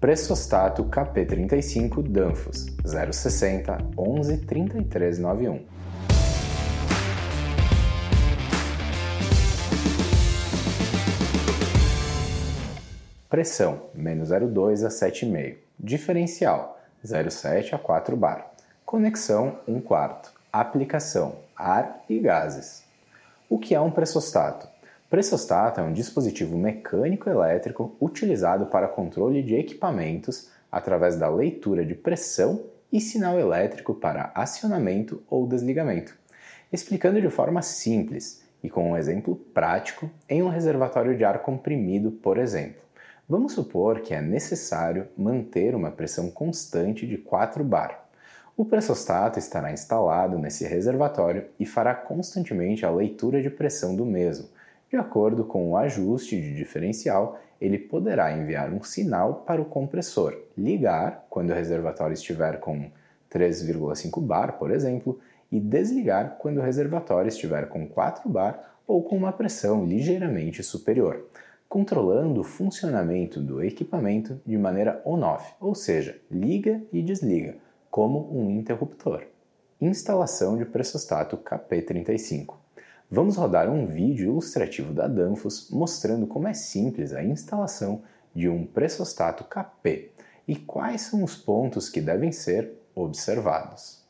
Pressostato KP35 Danfoss 060 11 3391. Pressão menos 0,2 a 7,5. Diferencial 0,7 a 4 bar. Conexão 1 quarto. Aplicação ar e gases. O que é um pressostato? Pressostato é um dispositivo mecânico elétrico utilizado para controle de equipamentos através da leitura de pressão e sinal elétrico para acionamento ou desligamento. Explicando de forma simples e com um exemplo prático em um reservatório de ar comprimido, por exemplo. Vamos supor que é necessário manter uma pressão constante de 4 bar. O pressostato estará instalado nesse reservatório e fará constantemente a leitura de pressão do mesmo, de acordo com o ajuste de diferencial, ele poderá enviar um sinal para o compressor ligar quando o reservatório estiver com 3,5 bar, por exemplo, e desligar quando o reservatório estiver com 4 bar ou com uma pressão ligeiramente superior, controlando o funcionamento do equipamento de maneira on-off, ou seja, liga e desliga, como um interruptor. Instalação de pressostato KP35. Vamos rodar um vídeo ilustrativo da Danfoss mostrando como é simples a instalação de um pressostato KP e quais são os pontos que devem ser observados.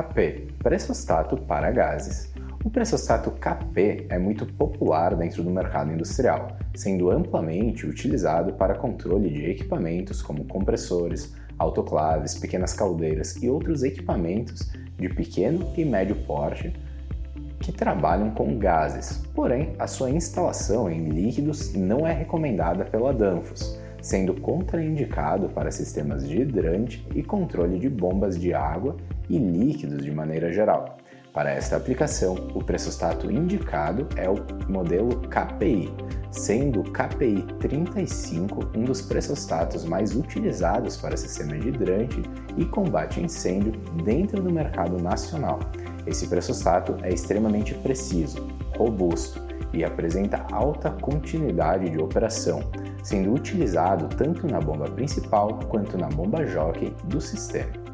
KP pressostato para gases. O pressostato KP é muito popular dentro do mercado industrial, sendo amplamente utilizado para controle de equipamentos como compressores, autoclaves, pequenas caldeiras e outros equipamentos de pequeno e médio porte que trabalham com gases. Porém, a sua instalação em líquidos não é recomendada pela Danfoss, sendo contraindicado para sistemas de hidrante e controle de bombas de água e líquidos de maneira geral. Para esta aplicação, o pressostato indicado é o modelo KPI, sendo o KPI 35 um dos pressostatos mais utilizados para sistema de hidrante e combate a incêndio dentro do mercado nacional. Esse pressostato é extremamente preciso, robusto e apresenta alta continuidade de operação, sendo utilizado tanto na bomba principal quanto na bomba jockey do sistema.